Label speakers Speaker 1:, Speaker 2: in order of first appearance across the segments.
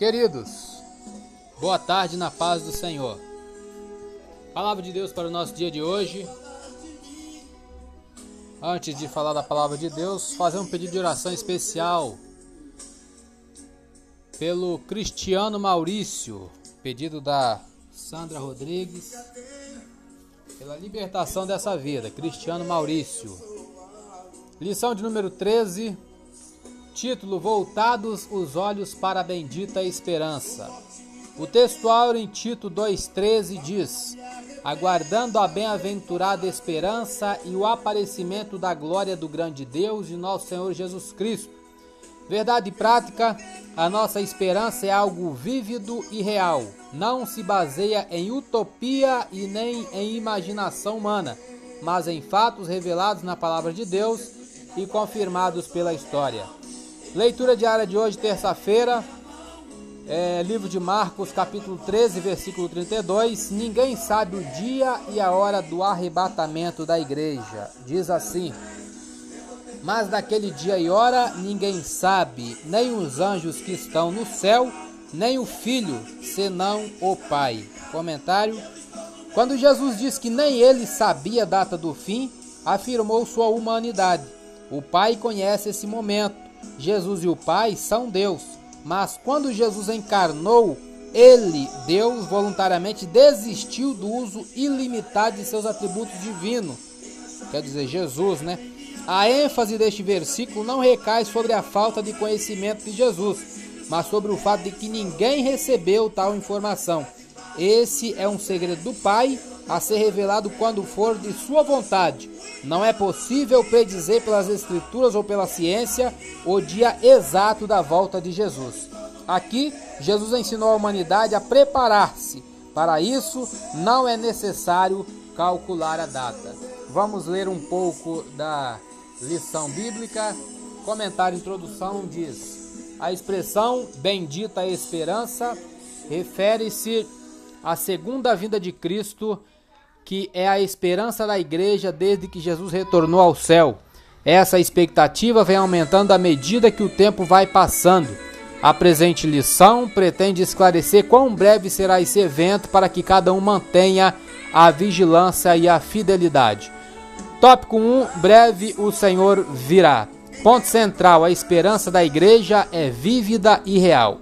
Speaker 1: Queridos, boa tarde na paz do Senhor. Palavra de Deus para o nosso dia de hoje. Antes de falar da palavra de Deus, fazer um pedido de oração especial pelo Cristiano Maurício, pedido da Sandra Rodrigues, pela libertação dessa vida, Cristiano Maurício. Lição de número 13, título Voltados os olhos para a bendita esperança. O textual em Tito 2,13 diz: Aguardando a bem-aventurada esperança e o aparecimento da glória do grande Deus e nosso Senhor Jesus Cristo. Verdade prática, a nossa esperança é algo vívido e real. Não se baseia em utopia e nem em imaginação humana, mas em fatos revelados na palavra de Deus e confirmados pela história. Leitura diária de hoje, terça-feira, é, livro de Marcos, capítulo 13, versículo 32. Ninguém sabe o dia e a hora do arrebatamento da igreja. Diz assim: Mas daquele dia e hora ninguém sabe, nem os anjos que estão no céu, nem o filho, senão o Pai. Comentário: Quando Jesus diz que nem ele sabia a data do fim, afirmou sua humanidade. O Pai conhece esse momento. Jesus e o Pai são Deus. Mas quando Jesus encarnou, ele, Deus, voluntariamente desistiu do uso ilimitado de seus atributos divinos. Quer dizer, Jesus, né? A ênfase deste versículo não recai sobre a falta de conhecimento de Jesus, mas sobre o fato de que ninguém recebeu tal informação. Esse é um segredo do Pai a ser revelado quando for de sua vontade. Não é possível predizer pelas escrituras ou pela ciência o dia exato da volta de Jesus. Aqui, Jesus ensinou a humanidade a preparar-se. Para isso, não é necessário calcular a data. Vamos ler um pouco da lição bíblica. Comentário introdução diz: A expressão bendita esperança refere-se à segunda vinda de Cristo, que é a esperança da igreja desde que Jesus retornou ao céu. Essa expectativa vem aumentando à medida que o tempo vai passando. A presente lição pretende esclarecer quão breve será esse evento para que cada um mantenha a vigilância e a fidelidade. Tópico 1: Breve o Senhor virá. Ponto central: a esperança da igreja é vívida e real.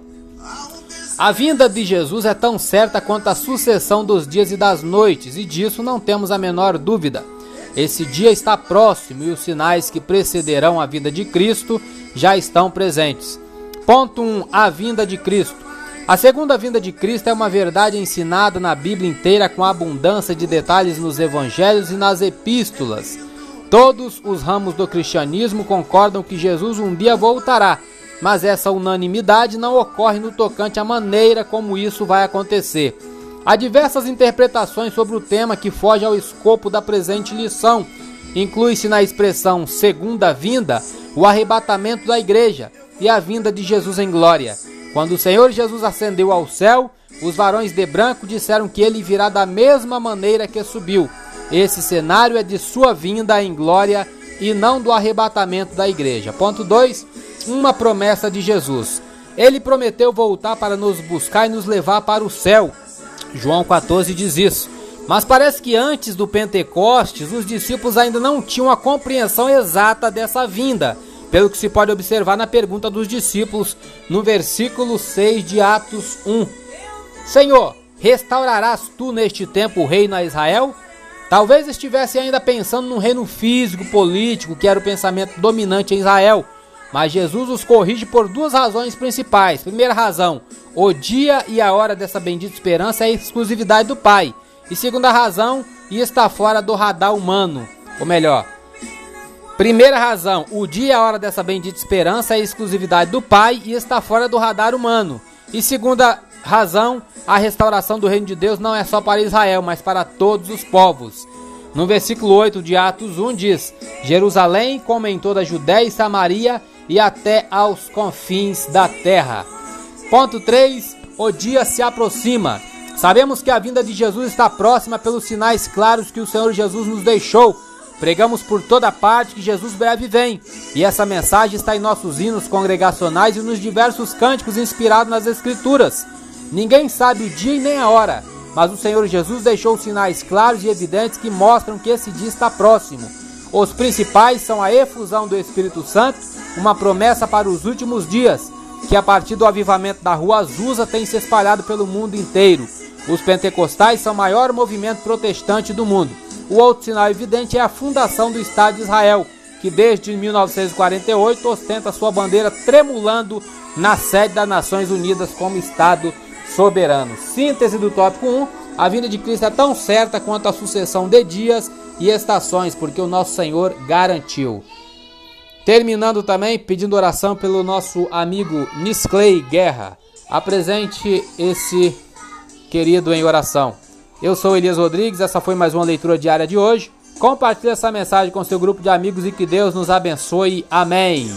Speaker 1: A vinda de Jesus é tão certa quanto a sucessão dos dias e das noites, e disso não temos a menor dúvida. Esse dia está próximo e os sinais que precederão a vinda de Cristo já estão presentes. Ponto 1. A vinda de Cristo. A segunda vinda de Cristo é uma verdade ensinada na Bíblia inteira com abundância de detalhes nos evangelhos e nas epístolas. Todos os ramos do cristianismo concordam que Jesus um dia voltará mas essa unanimidade não ocorre no tocante à maneira como isso vai acontecer. Há diversas interpretações sobre o tema que foge ao escopo da presente lição. Inclui-se na expressão segunda vinda o arrebatamento da igreja e a vinda de Jesus em glória. Quando o Senhor Jesus ascendeu ao céu, os varões de branco disseram que ele virá da mesma maneira que subiu. Esse cenário é de sua vinda em glória e não do arrebatamento da igreja. Ponto 2 uma promessa de Jesus. Ele prometeu voltar para nos buscar e nos levar para o céu. João 14 diz isso. Mas parece que antes do Pentecostes, os discípulos ainda não tinham a compreensão exata dessa vinda, pelo que se pode observar na pergunta dos discípulos no versículo 6 de Atos 1. Senhor, restaurarás tu neste tempo o reino a Israel? Talvez estivesse ainda pensando num reino físico, político, que era o pensamento dominante em Israel. Mas Jesus os corrige por duas razões principais. Primeira razão, o dia e a hora dessa bendita esperança é exclusividade do Pai. E segunda razão, e está fora do radar humano. Ou melhor, primeira razão, o dia e a hora dessa bendita esperança é exclusividade do Pai e está fora do radar humano. E segunda razão, a restauração do reino de Deus não é só para Israel, mas para todos os povos. No versículo 8 de Atos 1 diz: Jerusalém, como em toda a Judéia e Samaria, e até aos confins da terra. Ponto 3. O dia se aproxima. Sabemos que a vinda de Jesus está próxima pelos sinais claros que o Senhor Jesus nos deixou. Pregamos por toda parte que Jesus breve vem, e essa mensagem está em nossos hinos congregacionais e nos diversos cânticos inspirados nas Escrituras. Ninguém sabe o dia e nem a hora, mas o Senhor Jesus deixou sinais claros e evidentes que mostram que esse dia está próximo. Os principais são a efusão do Espírito Santo, uma promessa para os últimos dias, que a partir do avivamento da Rua Azusa tem se espalhado pelo mundo inteiro. Os pentecostais são o maior movimento protestante do mundo. O outro sinal evidente é a fundação do Estado de Israel, que desde 1948 ostenta sua bandeira tremulando na sede das Nações Unidas como Estado soberano. Síntese do tópico 1: a vinda de Cristo é tão certa quanto a sucessão de dias e estações, porque o nosso Senhor garantiu. Terminando também pedindo oração pelo nosso amigo Nisclay Guerra. Apresente esse querido em oração. Eu sou Elias Rodrigues, essa foi mais uma leitura diária de hoje. Compartilhe essa mensagem com seu grupo de amigos e que Deus nos abençoe. Amém.